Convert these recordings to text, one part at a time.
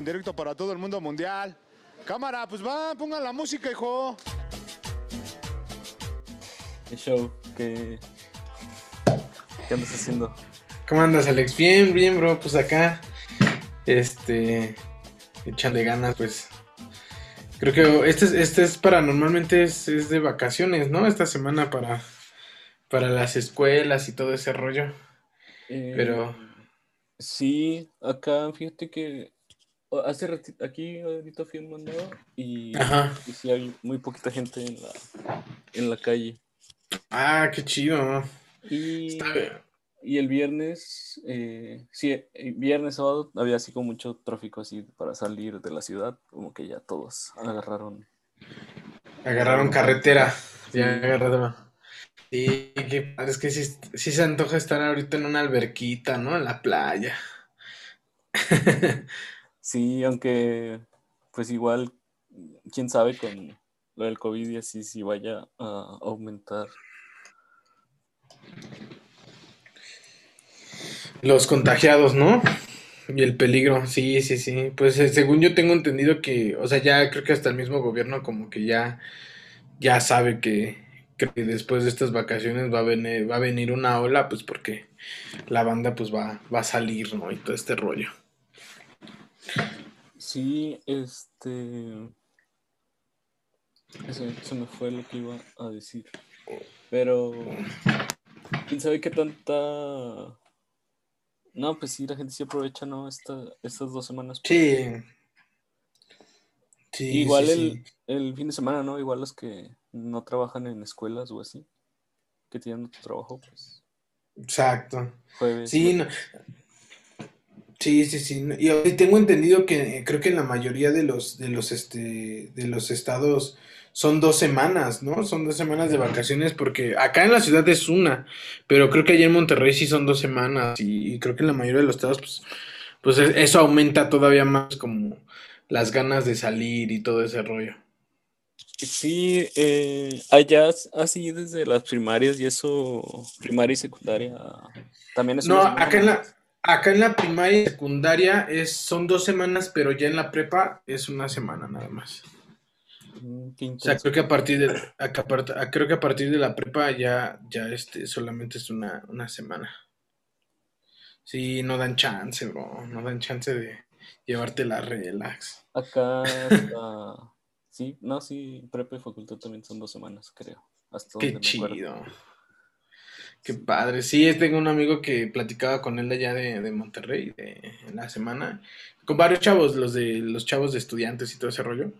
en directo para todo el mundo mundial. Cámara, pues va, pongan la música, hijo. El show, ¿qué, ¿qué andas haciendo? ¿Cómo andas, Alex? Bien, bien, bro. Pues acá, este, echando ganas, pues. Creo que este es, este es para, normalmente es, es de vacaciones, ¿no? Esta semana para, para las escuelas y todo ese rollo. Eh, Pero- Sí, acá fíjate que hace ratito, aquí ahorita fui mandado y, Ajá. y sí hay muy poquita gente en la, en la calle. Ah, qué chido. Y, Está bien. y el viernes, eh, sí, el viernes, sábado, había así como mucho tráfico así para salir de la ciudad, como que ya todos agarraron. Agarraron carretera. Sí. Ya agarraron. Sí, qué padre. Es que sí, sí se antoja estar ahorita en una alberquita, ¿no? En la playa. Sí, aunque pues igual, quién sabe con lo del COVID y así si vaya a aumentar. Los contagiados, ¿no? Y el peligro, sí, sí, sí. Pues eh, según yo tengo entendido que, o sea, ya creo que hasta el mismo gobierno como que ya, ya sabe que, que después de estas vacaciones va a venir, va a venir una ola, pues porque la banda pues va, va a salir, ¿no? Y todo este rollo. Sí, este... Eso, se me fue lo que iba a decir. Pero... ¿Quién sabe qué tanta... No, pues sí, la gente sí aprovecha, ¿no? Esta, estas dos semanas. Sí. Sí, Igual sí, el, sí. el fin de semana, ¿no? Igual los que no trabajan en escuelas o así, que tienen otro trabajo, pues Exacto. jueves. Sí, no- sí, sí, sí. Y tengo entendido que eh, creo que en la mayoría de los, de los, este, de los estados son dos semanas, ¿no? Son dos semanas de vacaciones porque acá en la ciudad es una, pero creo que allá en Monterrey sí son dos semanas y, y creo que en la mayoría de los estados, pues, pues eso aumenta todavía más como las ganas de salir y todo ese rollo. Sí, eh, allá así desde las primarias y eso, primaria y secundaria, también es No, acá en la, acá en la primaria y secundaria es, son dos semanas, pero ya en la prepa es una semana nada más. Mm, O sea, creo que a partir de, a que a part- a- creo que a partir de la prepa ya, ya este, solamente es una, una semana. Sí, no dan chance, bro. No dan chance de llevarte la relax. Acá hasta, sí, no, sí, prepa y facultad también son dos semanas, creo, hasta Qué me chido. Qué padre. Sí, tengo un amigo que platicaba con él allá de, de Monterrey de, en la semana. Con varios chavos, los de los chavos de estudiantes y todo ese rollo.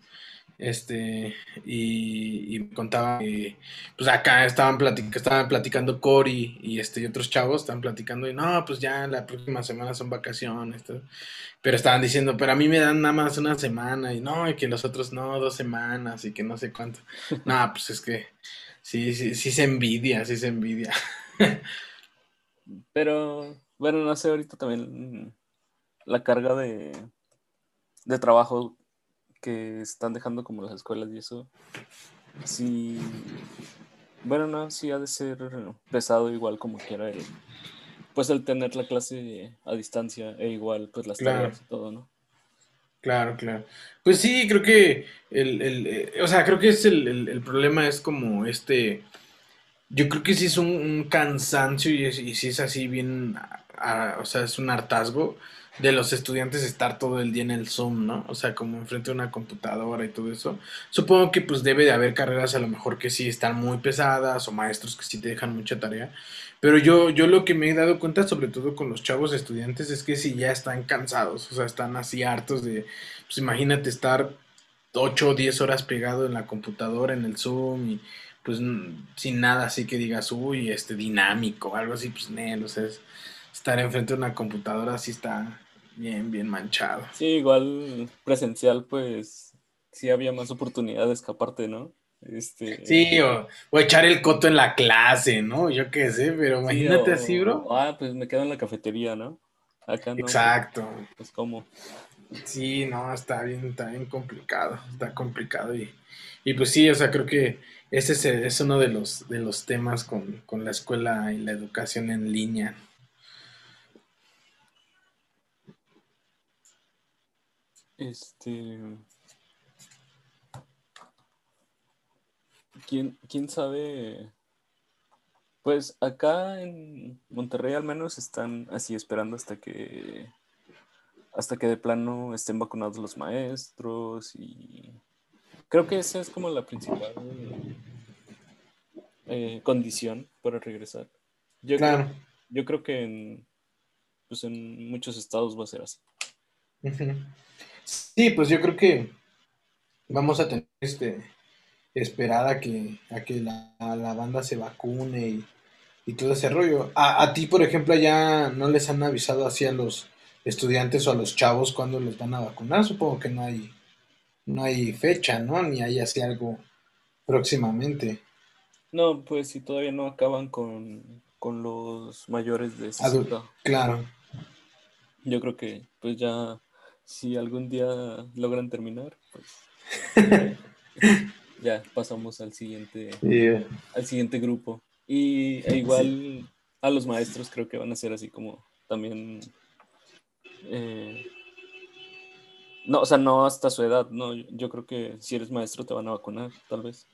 Este, y, y contaba que pues acá estaban, platic- estaban platicando Cory y este y otros chavos estaban platicando y no, pues ya la próxima semana son vacaciones, todo. Pero estaban diciendo, pero a mí me dan nada más una semana y no, y que los otros no, dos semanas y que no sé cuánto. No, pues es que sí, sí, sí se envidia, sí se envidia. Pero, bueno, no sé, ahorita también mm, la carga de, de trabajo que están dejando como las escuelas y eso, sí, bueno, no, sí ha de ser pesado igual como quiera el, pues el tener la clase a distancia e igual pues las Claro. tareas y todo, ¿no? Claro, claro. Pues sí, creo que el, el, eh, o sea, creo que es el, el, el problema es como este, yo creo que sí es un, cansancio y, es, sí es así bien, o sea, es un hartazgo de los estudiantes estar todo el día en el Zoom, ¿no? O sea, como enfrente de una computadora y todo eso. Supongo que pues debe de haber carreras a lo mejor que sí están muy pesadas o maestros que sí te dejan mucha tarea. Pero yo, yo lo que me he dado cuenta, sobre todo con los chavos estudiantes, es que si ya están cansados, o sea, están así hartos de, pues imagínate estar 8 o 10 horas pegado en la computadora, en el Zoom, y pues sin nada así que digas, uy, este dinámico, algo así, pues nel, o sea, es- estar enfrente de una computadora así está bien, bien manchado. Sí, igual presencial pues sí había más oportunidad de escaparte, ¿no? Este, Sí, o, o echar el coto en la clase, ¿no? Yo qué sé, pero sí, imagínate o- así, bro. Ah, pues me quedo en la cafetería, ¿no? Acá no. Exacto. Pues como. Sí, no, está bien, está bien complicado, está complicado y, y pues sí, o sea, creo que ese es, es uno de los, de los temas con, con la escuela y la educación en línea. Este. ¿Quién, quién sabe? Pues acá en Monterrey al menos están así esperando hasta que hasta que de plano estén vacunados los maestros y creo que esa es como la principal eh, condición para regresar. Yo, Claro. creo, yo creo que en, pues en muchos estados va a ser así. Sí, pues yo creo que vamos a tener este esperar a que, a que la, a la banda se vacune y, y todo ese rollo. A, a ti, por ejemplo, ya no les han avisado así a los estudiantes o a los chavos cuándo les van a vacunar. Supongo que no hay, no hay fecha, ¿no? Ni hay así algo próximamente. No, pues si todavía no acaban con, con los mayores de Adul- 60, Claro. yo creo que pues ya si algún día logran terminar, pues ya pasamos al siguiente, al siguiente grupo. Y e igual a los maestros creo que van a ser así como también eh, no, o sea, no hasta su edad, no, yo, creo que si eres maestro te van a vacunar, tal vez.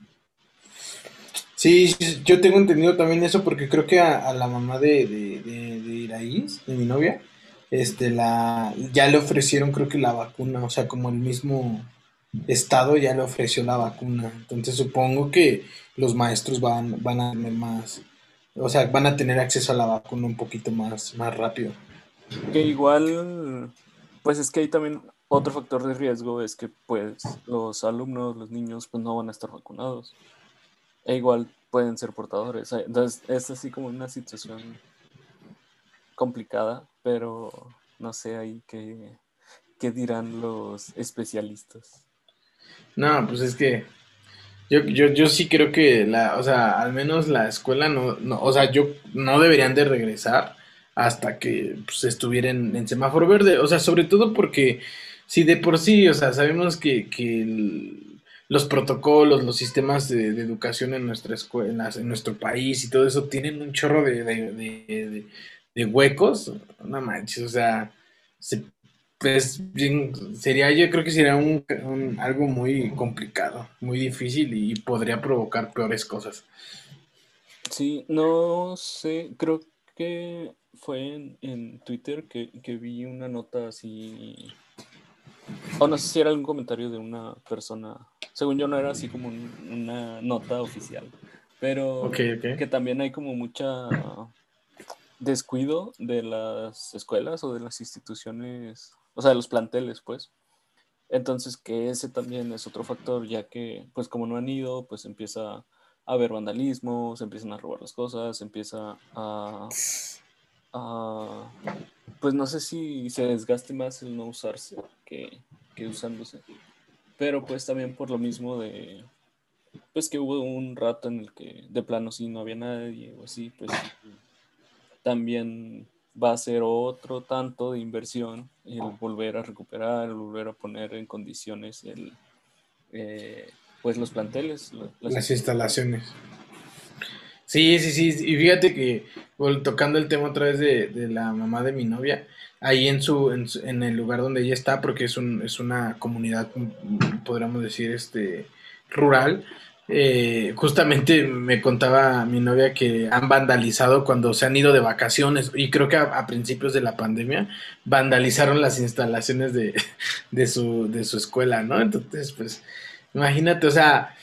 Sí, yo tengo entendido también eso porque creo que a, a la mamá de, de, de, de Iraíz, de mi novia, este, la, ya le ofrecieron creo que la vacuna, o sea, como el mismo estado ya le ofreció la vacuna. Entonces supongo que los maestros van, van a tener más, o sea, van a tener acceso a la vacuna un poquito más, más rápido. Que igual, pues es que hay también otro factor de riesgo, es que pues los alumnos, los niños, pues no van a estar vacunados. E igual pueden ser portadores. Entonces es así como una situación complicada, pero no sé ahí qué, qué dirán los especialistas. No, pues es que yo, yo, yo sí creo que la, o sea, al menos la escuela no, no, o sea, yo no deberían de regresar hasta que pues, estuvieran en semáforo verde, o sea, sobre todo porque si de por sí, o sea, sabemos que, que los protocolos, los sistemas de, educación en nuestra escuela, en, nuestro país y todo eso tienen un chorro de- de- de huecos, no manches, o sea, se pues bien, sería, yo creo que sería un, un- algo muy complicado, muy difícil y podría provocar peores cosas. Sí, no sé, creo que fue en, en Twitter que, que vi una nota así, o no sé si era algún comentario de una persona, según yo no era así como un- una nota oficial, pero que también hay como mucha descuido de las escuelas o de las instituciones, o sea, de los planteles, pues. Entonces, que ese también es otro factor, ya que, pues como no han ido, pues empieza a haber vandalismo, se empiezan a robar las cosas, se empieza a, a- pues no sé si se desgaste más el no usarse que, que usándose, pero pues también por lo mismo de, pues que hubo un rato en el que de plano sí no había nadie o así, pues también va a ser otro tanto de inversión el volver a recuperar, el volver a poner en condiciones el, eh, pues los planteles. la- las- Las instalaciones. Sí, sí, sí. Y fíjate que tocando el tema otra vez de, de la mamá de mi novia, ahí en su, en su- en el lugar donde ella está, porque es un, es una comunidad, podríamos decir, este, rural. Eh, justamente me contaba mi novia que han vandalizado cuando se han ido de vacaciones y creo que a, a principios de la pandemia vandalizaron las instalaciones de, de su, de su escuela, ¿no? Entonces, pues, imagínate, o sea,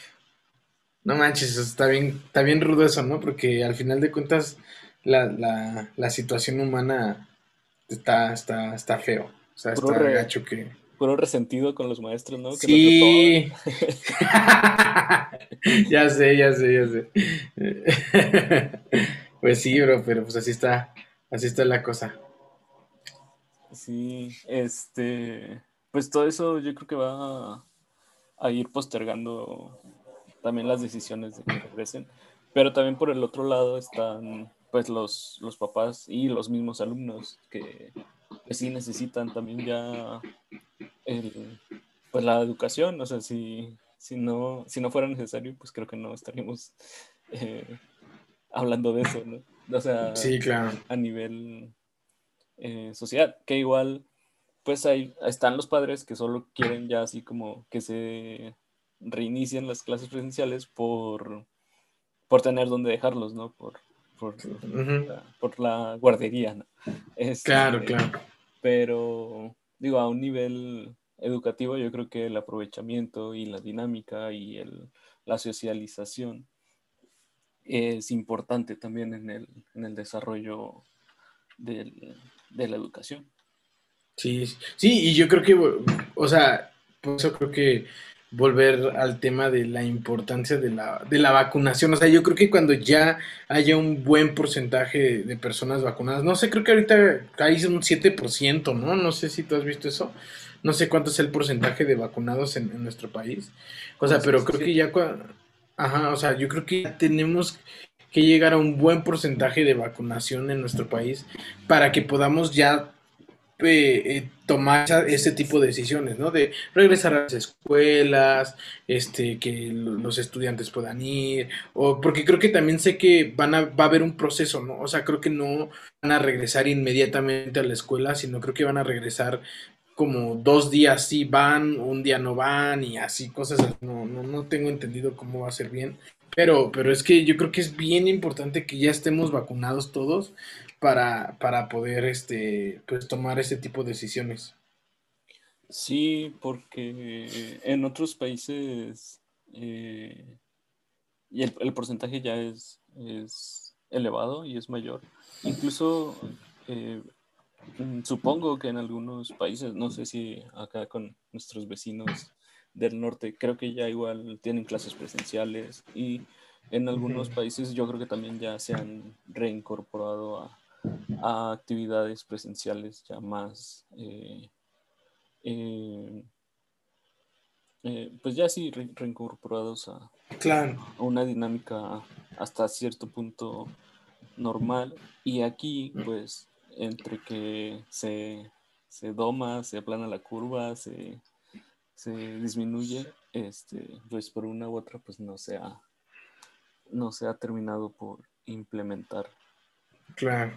no manches, está bien, está bien rudo eso, ¿no? Porque al final de cuentas la, la, la situación humana está, está, está feo. O sea, está gacho que. Puro resentido con los maestros, ¿no? Que Sí. ya sé, ya sé, ya sé. pues sí, bro, pero pues así está, así está la cosa. Sí, este, pues todo eso yo creo que va a, a ir postergando también las decisiones de que regresen, pero también por el otro lado están pues los, los papás y los mismos alumnos que, que sí necesitan también ya el, pues la educación, o sea, si, si, no, si no fuera necesario, pues creo que no estaríamos eh, hablando de eso, ¿no? O sea, Sí, claro. a nivel eh, sociedad, que igual pues ahí están los padres que solo quieren ya así como que se reinicien las clases presenciales por, por tener donde dejarlos, ¿no? Por, por, la, por la guardería, ¿no? Este, claro, claro. Pero, digo, a un nivel educativo yo creo que el aprovechamiento y la dinámica y el, la socialización es importante también en el, en el desarrollo del, de la educación. Sí, sí, y yo creo que, o sea, por eso creo que volver al tema de la importancia de la, de la vacunación. O sea, yo creo que cuando ya haya un buen porcentaje de personas vacunadas, no sé, creo que ahorita hay un 7%, ¿no? No sé si tú has visto eso. No sé cuánto es el porcentaje de vacunados en, en nuestro país. O sea, pero creo que ya... Ajá, o sea, yo creo que ya tenemos que llegar a un buen porcentaje de vacunación en nuestro país para que podamos ya eh, eh, tomar ese tipo de decisiones, ¿no? De regresar a las escuelas, este, que los estudiantes puedan ir, o porque creo que también sé que van a, va a haber un proceso, ¿no? O sea, creo que no van a regresar inmediatamente a la escuela, sino creo que van a regresar como dos días sí van, un día no van y así cosas, no, no, no tengo entendido cómo va a ser bien, pero, pero es que yo creo que es bien importante que ya estemos vacunados todos para, para poder este, pues, tomar ese tipo de decisiones. Sí, porque en otros países eh, y el, porcentaje ya es, es, elevado y es mayor. Incluso eh, supongo que en algunos países, no sé si acá con nuestros vecinos del norte, creo que ya igual tienen clases presenciales y en algunos países yo creo que también ya se han reincorporado a, actividades presenciales ya más, eh, eh, eh, pues ya sí reincorporados a, a una dinámica hasta cierto punto normal y aquí pues entre que se, se doma, se aplana la curva, se se disminuye, este, pues por una u otra, pues no se ha, no se ha terminado por implementar. Claro.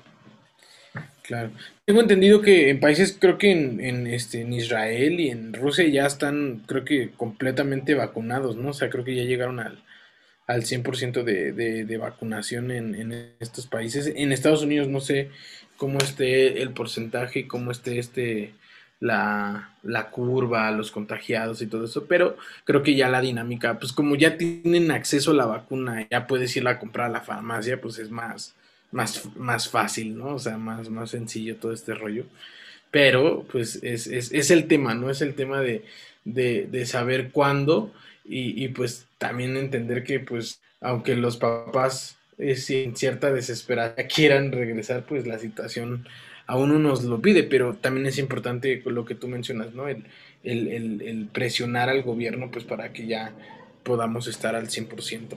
Claro. Tengo entendido que en países, creo que en, este, en Israel y en Rusia ya están, creo que completamente vacunados, ¿no? O sea, creo que ya llegaron al, al 100% de, de, de vacunación en, en, estos países. En Estados Unidos no sé cómo esté el porcentaje cómo esté este, la, la, curva, los contagiados y todo eso, pero creo que ya la dinámica, pues como ya tienen acceso a la vacuna, ya puedes irla a comprar a la farmacia, pues es más, más, más fácil, ¿no? O sea, más, más sencillo todo este rollo. Pero, pues, es, es, es el tema, ¿no? Es el tema de, de, de saber cuándo y, y, pues también entender que, pues, aunque los papás eh, sin cierta desesperación quieran regresar, pues la situación aún uno nos lo pide, pero también es importante lo que tú mencionas, ¿no? El, el, presionar al gobierno pues para que ya podamos estar al 100%.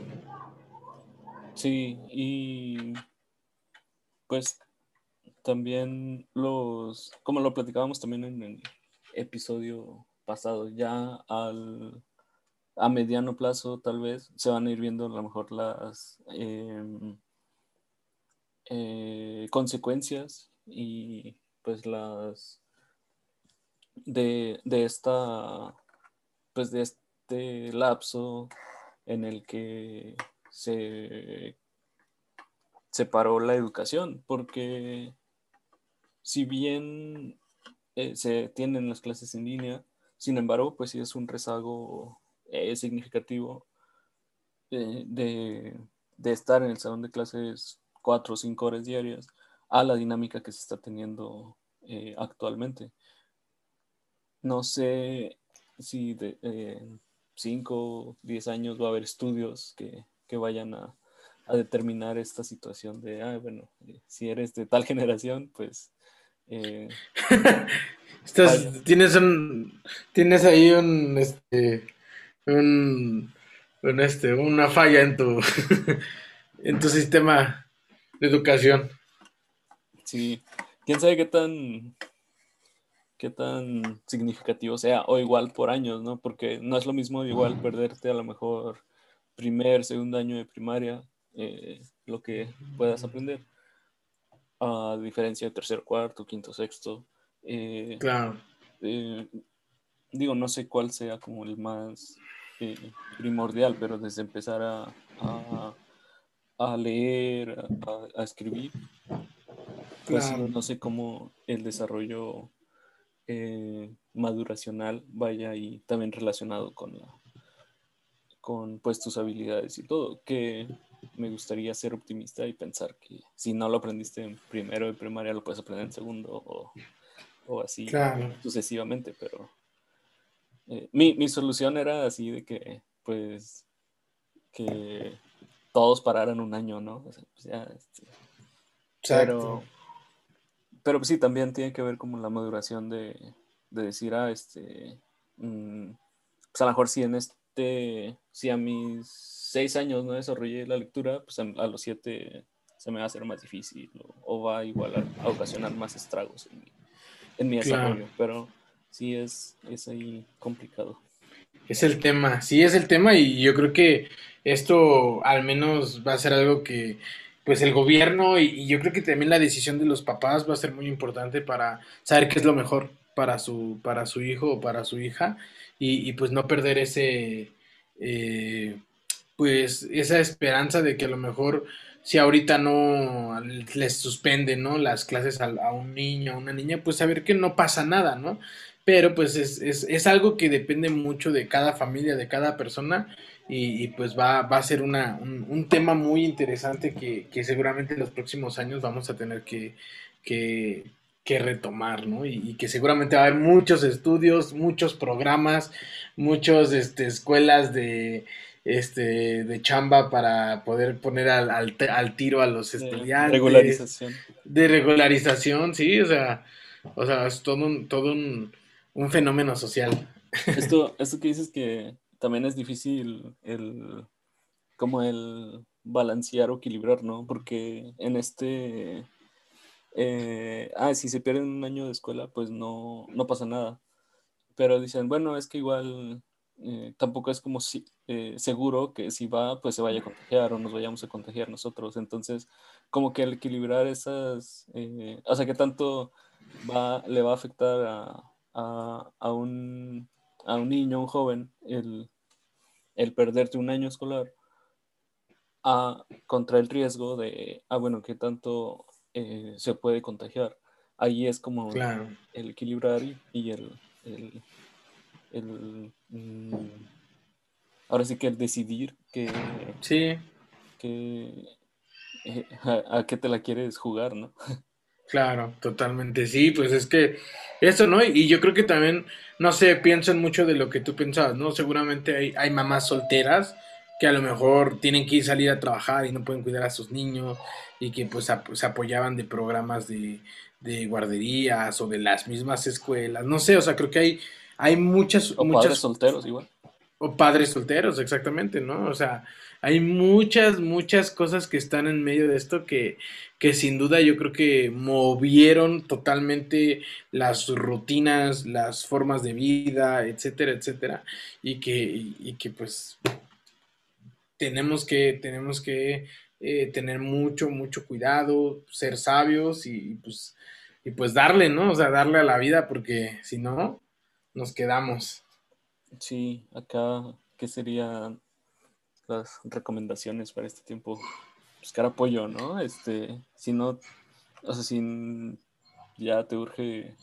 Sí, y pues también los, como lo platicábamos también en el episodio pasado, ya al, a mediano plazo tal vez se van a ir viendo a lo mejor las em, eh, consecuencias y pues las de, esta pues de este lapso en el que se separó la educación porque si bien eh, se tienen las clases en línea sin embargo pues sí es un rezago eh, significativo eh, de, de estar en el salón de clases cuatro o cinco horas diarias a la dinámica que se está teniendo actualmente. No sé si de 5 o 10 años va a haber estudios que, vayan a, determinar esta situación de, ah, bueno, eh, si eres de tal generación, pues... Eh, tienes un tienes ahí un este un, este una falla en tu en tu sistema de educación Sí, quién sabe qué tan qué tan significativo sea, o igual por años, ¿no? Porque no es lo mismo igual perderte a lo mejor primer, segundo año de primaria, eh, lo que puedas aprender, a diferencia de tercer, cuarto, quinto, sexto. Eh, claro. eh, digo, no sé cuál sea como el más primordial, pero desde empezar a, a, leer, a, escribir, pues no sé cómo el desarrollo eh, maduracional vaya y también relacionado con la con pues tus habilidades y todo, que me gustaría ser optimista y pensar que si no lo aprendiste en primero de primaria lo puedes aprender en segundo o, o así sucesivamente, pero eh, mi, mi, solución era así de que, pues, que todos pararan un año, ¿no? O sea, pues ya, este, pero, pero pues sí, también tiene que ver como la maduración de, de decir, ah, este, mm, pues a lo mejor si en este, si a mis seis años no desarrollé la lectura, pues a, los siete se me va a hacer más difícil o, va igual a, ocasionar más estragos en mi, en mi desarrollo, pero sí es, es ahí complicado. Es el tema, sí es el tema y yo creo que esto al menos va a ser algo que pues el gobierno y, yo creo que también la decisión de los papás va a ser muy importante para saber qué es lo mejor para su, para su hijo o para su hija y, pues no perder ese, eh, pues esa esperanza de que a lo mejor si ahorita no les suspenden, ¿no? Las clases a, a, un niño, a una niña, pues saber que no pasa nada, ¿no? pero pues es, algo que depende mucho de cada familia, de cada persona y, pues va, va, a ser una, un, tema muy interesante que, seguramente en los próximos años vamos a tener que, que, retomar, ¿no? Y, que seguramente va a haber muchos estudios, muchos programas, muchas este, escuelas de, este, de chamba para poder poner al, al, tiro a los estudiantes. De regularización. De regularización, sí, o sea, o sea, es todo un, todo un, un fenómeno social. Esto, esto que dices que también es difícil el como el balancear o equilibrar, ¿no? Porque en este eh, ah, si se pierde un año de escuela, pues no, no pasa nada. Pero dicen, bueno, es que igual eh, tampoco es como si, eh, seguro que si va, pues se vaya a contagiar o nos vayamos a contagiar nosotros. Entonces, como que el equilibrar esas, o sea, que tanto va, le va a afectar a, a, un, a un niño, un joven, el, el perderte un año escolar a, contra el riesgo de, ah, bueno, que tanto eh, se puede contagiar. Ahí es como el equilibrar y, el, el, mm, ahora sí que el decidir que, sí. que eh, a, a, qué te la quieres jugar, ¿no? Claro, totalmente. Sí, pues es que eso, ¿no? Y yo creo que también, no sé, pienso en mucho de lo que tú pensabas, ¿no? Seguramente hay, hay mamás solteras que a lo mejor tienen que ir salir a trabajar y no pueden cuidar a sus niños y que pues se apoyaban de programas de, de, guarderías o de las mismas escuelas. No sé, o sea, creo que hay, hay muchas... O muchas, padres solteros igual. O padres solteros, exactamente, ¿no? O sea, hay muchas, muchas cosas que están en medio de esto que, que sin duda yo creo que movieron totalmente las rutinas, las formas de vida, etcétera, etcétera, y que, y, que pues tenemos que, tenemos que eh, tener mucho, mucho cuidado, ser sabios y, pues, y pues darle, ¿no? O sea, darle a la vida porque si no, nos quedamos. Sí, acá, ¿qué serían las recomendaciones para este tiempo? buscar apoyo, ¿no? Este, si no, o sea, si ya te urge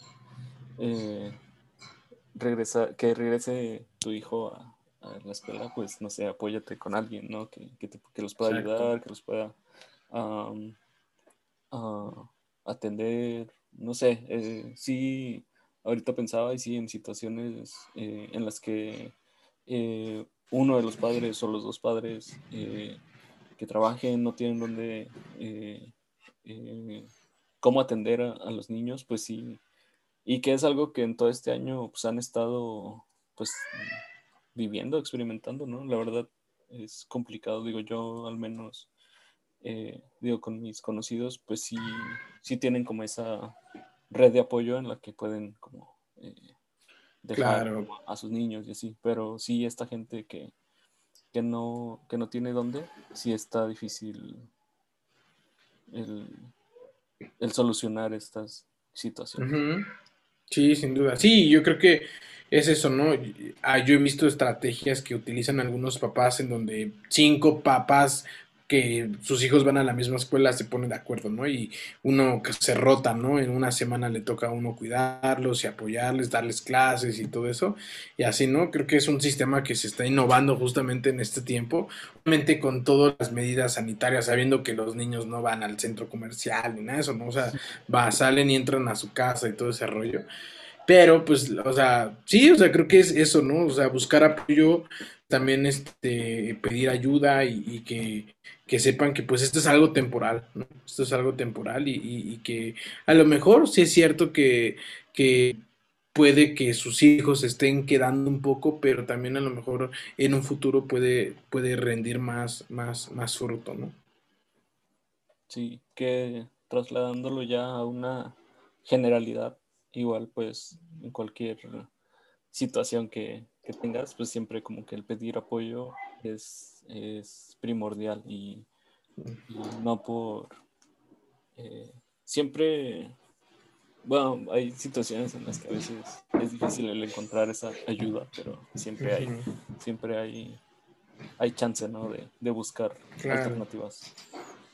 eh, que regrese tu hijo a, la escuela, pues no sé, apóyate con alguien, ¿no? Que, que, los pueda ayudar, que los pueda atender, no sé, eh, sí, ahorita pensaba y sí en situaciones eh, en las que uno de los padres o los dos padres que trabajen, no tienen dónde, eh, eh, cómo atender a, los niños, pues sí, y que es algo que en todo este año pues han estado pues viviendo, experimentando, ¿no? La verdad es complicado, digo yo al menos, eh, digo con mis conocidos, pues sí, sí tienen como esa red de apoyo en la que pueden como dejar a sus niños y así, pero sí esta gente que que no, que no tiene dónde, sí está difícil el, solucionar estas situaciones. Sí, sin duda. Sí, yo creo que es eso, ¿no? Ah, yo he visto estrategias que utilizan algunos papás en donde cinco papás que sus hijos van a la misma escuela se ponen de acuerdo, ¿no? Y uno que se rota, ¿no? En una semana le toca a uno cuidarlos y apoyarles, darles clases y todo eso. Y así, ¿no? Creo que es un sistema que se está innovando justamente en este tiempo, obviamente con todas las medidas sanitarias, sabiendo que los niños no van al centro comercial ni nada de eso, ¿no? O sea, va, salen y entran a su casa y todo ese rollo. Pero, pues, o sea, sí, o sea, creo que es eso, ¿no? O sea, buscar apoyo, también este, pedir ayuda y, que, que, sepan que pues esto es algo temporal, ¿no? Esto es algo temporal y, y, que a lo mejor sí es cierto que, que puede que sus hijos estén quedando un poco, pero también a lo mejor en un futuro puede, puede rendir más, más, más fruto, ¿no? Sí, que trasladándolo ya a una generalidad, igual pues en cualquier situación que, tengas, pues siempre como que el pedir apoyo es, es primordial y, no por... Eh, siempre, bueno, hay situaciones en las que a veces es difícil el encontrar esa ayuda, pero siempre hay, siempre hay, hay chance, ¿no? De, buscar alternativas.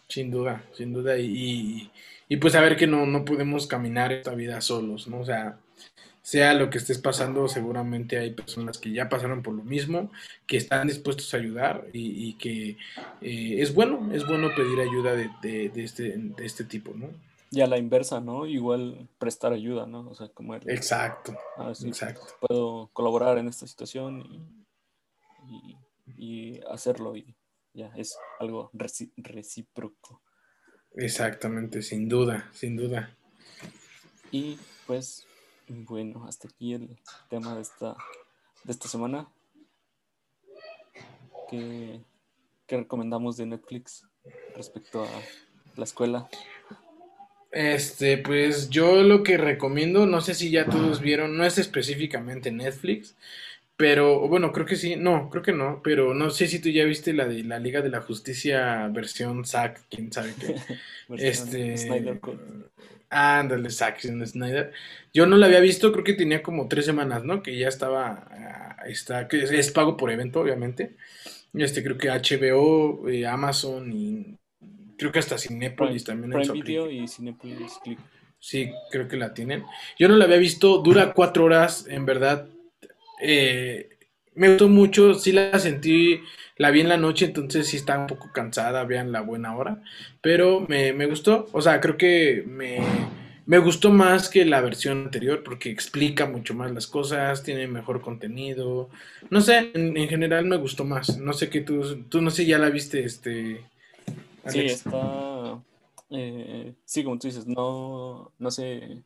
Sin duda, sin duda. Y, y, pues saber que no, no podemos caminar esta vida solos, ¿no? O sea, sea lo que estés pasando, seguramente hay personas que ya pasaron por lo mismo, que están dispuestos a ayudar y, que eh, es bueno, es bueno pedir ayuda de, este, de este tipo, ¿no? Y a la inversa, ¿no? Igual prestar ayuda, ¿no? O sea, como el, Exacto, exacto. Puedo colaborar en esta situación y, y, hacerlo y ya, es algo recíproco. Exactamente, sin duda, sin duda. Y pues bueno, hasta aquí el tema de esta, de esta semana. ¿Qué, recomendamos de Netflix respecto a la escuela? Este, pues yo lo que recomiendo, no sé si ya todos vieron, no es específicamente Netflix, pero bueno, creo que sí, no, creo que no, pero no sé si tú ya viste la de la Liga de la Justicia versión Zack, quién sabe qué. este, Snyder Ándale, Zack Snyder. Yo no la había visto, creo que tenía como tres semanas, ¿no? Que ya estaba, ah, está, que es, pago por evento, obviamente. Este, creo que HBO, eh, Amazon y creo que hasta Cinepolis también. Prime Video y Cinepolis Click. Sí, creo que la tienen. Yo no la había visto, dura cuatro horas, en verdad. Eh, me gustó mucho, sí la sentí, la vi en la noche, entonces sí está un poco cansada, vean la buena hora, pero me, gustó, o sea, creo que me, me, gustó más que la versión anterior porque explica mucho más las cosas, tiene mejor contenido, no sé, en, general me gustó más, no sé qué tú, tú no sé, ya la viste, este... Sí, está, eh, sí, como tú dices, no, no sé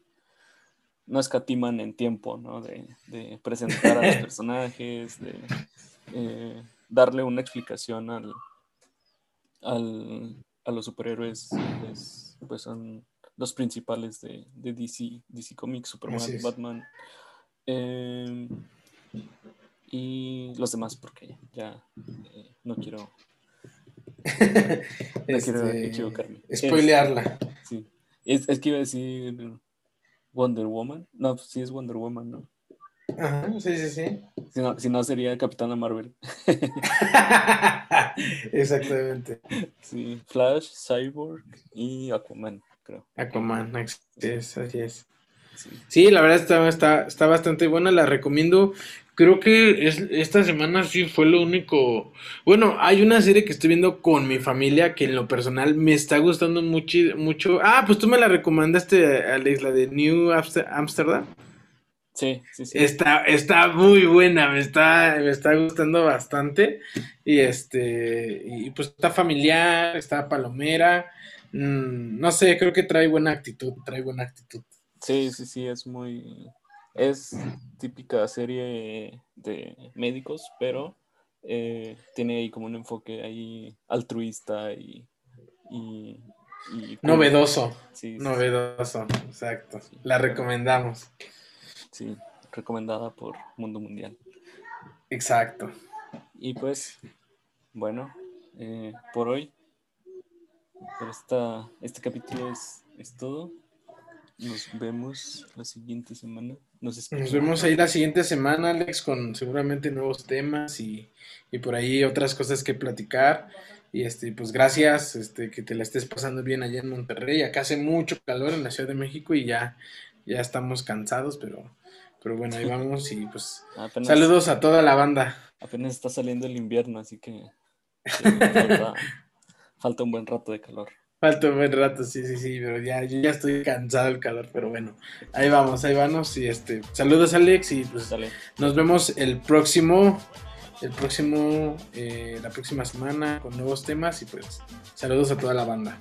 no escatiman en tiempo, ¿no? De, presentar a los personajes, de eh, darle una explicación al, al, a los superhéroes, pues, son los principales de, DC, DC Comics, Superman, Batman, em, y los demás, porque ya eh, no quiero... no quiero este, equivocarme. Spoilearla. sí. Es, es que iba a decir Wonder Woman. No, pues sí es Wonder Woman, ¿no? Ajá, sí, sí, sí. Si no, si no sería Capitana Marvel. Exactamente. Sí, Flash, Cyborg y Aquaman, creo. Aquaman, así es, así es. Sí. la verdad está, está, está bastante buena, la recomiendo. Creo que es, esta semana sí fue lo único. Bueno, hay una serie que estoy viendo con mi familia que en lo personal me está gustando mucho. mucho. Ah, pues tú me la recomendaste, Alex, la de New Amsterdam. Sí, sí, sí. Está, está muy buena, me está, me está gustando bastante. Y este, y pues está familiar, está palomera. Mm, no sé, creo que trae buena actitud, trae buena actitud. Sí, sí, sí, es muy es típica serie de médicos, pero eh, tiene ahí como un enfoque ahí altruista y... Novedoso. Sí, Novedoso, exacto. La recomendamos. Sí, recomendada por Mundo Mundial. Exacto. Y pues, bueno, eh, por hoy, por esta, este capítulo es, es todo. Nos vemos la siguiente semana. Nos, vemos ahí la siguiente semana, Alex, con seguramente nuevos temas y, y por ahí otras cosas que platicar. Y este, pues gracias, este, que te la estés pasando bien allá en Monterrey. Acá hace mucho calor en la Ciudad de México y ya, ya estamos cansados, pero, pero bueno, ahí vamos y pues Apenas, saludos a toda la banda. apenas está saliendo el invierno, así que, que falta, falta un buen rato de calor. Falta un buen rato, sí, sí, sí, pero ya, yo ya estoy cansado del calor, pero bueno, ahí vamos, ahí vamos y este, saludos Alex y pues Sale. Nos vemos el próximo, el próximo, eh, la próxima semana con nuevos temas y pues saludos a toda la banda.